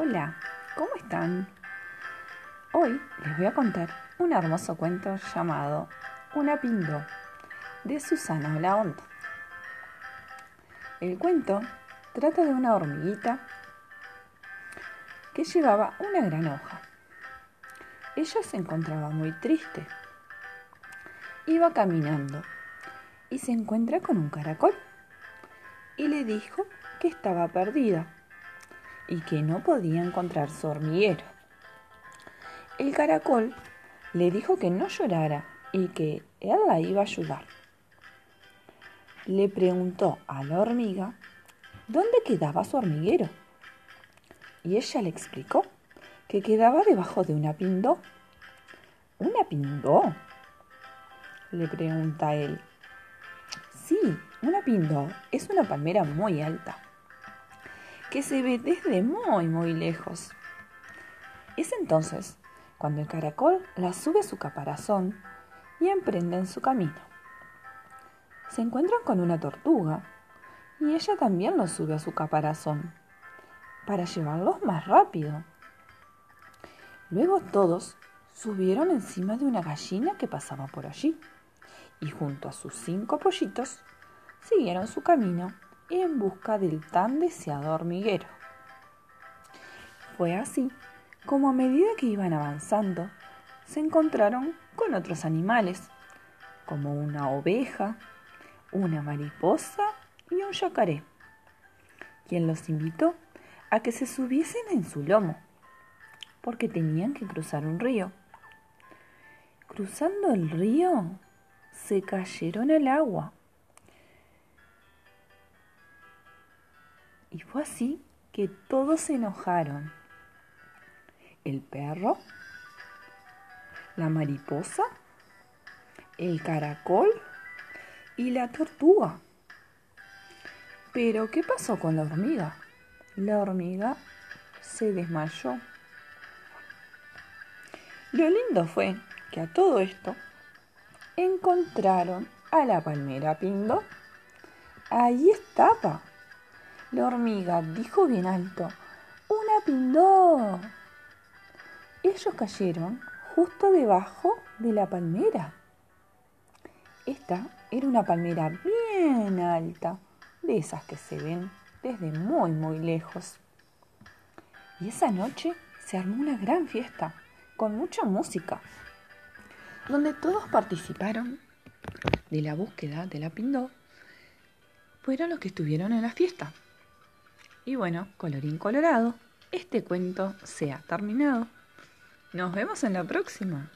Hola, ¿cómo están? Hoy les voy a contar un hermoso cuento llamado Una Pindó de Susana Olaond. El cuento trata de una hormiguita que llevaba una gran hoja. Ella se encontraba muy triste. Iba caminando y se encuentra con un caracol y le dijo que estaba perdida y que no podía encontrar su hormiguero. El caracol le dijo que no llorara y que él la iba a ayudar. Le preguntó a la hormiga dónde quedaba su hormiguero y ella le explicó que quedaba debajo de una pindó. ¿Una pindó? le pregunta él. Sí, una pindó es una palmera muy alta que se ve desde muy, muy lejos. Es entonces cuando el caracol la sube a su caparazón y emprenden su camino. Se encuentran con una tortuga y ella también lo sube a su caparazón para llevarlos más rápido. Luego todos subieron encima de una gallina que pasaba por allí y junto a sus cinco pollitos siguieron su camino en busca del tan deseado hormiguero. Fue así como a medida que iban avanzando, se encontraron con otros animales, como una oveja, una mariposa y un yacaré, quien los invitó a que se subiesen en su lomo, porque tenían que cruzar un río. Cruzando el río, se cayeron al agua Y fue así que todos se enojaron. El perro, la mariposa, el caracol y la tortuga. Pero, ¿qué pasó con la hormiga? La hormiga se desmayó. Lo lindo fue que a todo esto encontraron a la palmera Pindo. Ahí estaba, la hormiga dijo bien alto, ¡Una pindó! Ellos cayeron justo debajo de la palmera. Esta era una palmera bien alta, de esas que se ven desde muy, muy lejos. Y esa noche se armó una gran fiesta, con mucha música, donde todos participaron de la búsqueda de la pindó, fueron los que estuvieron en la fiesta. Y bueno, colorín colorado, este cuento se ha terminado. Nos vemos en la próxima.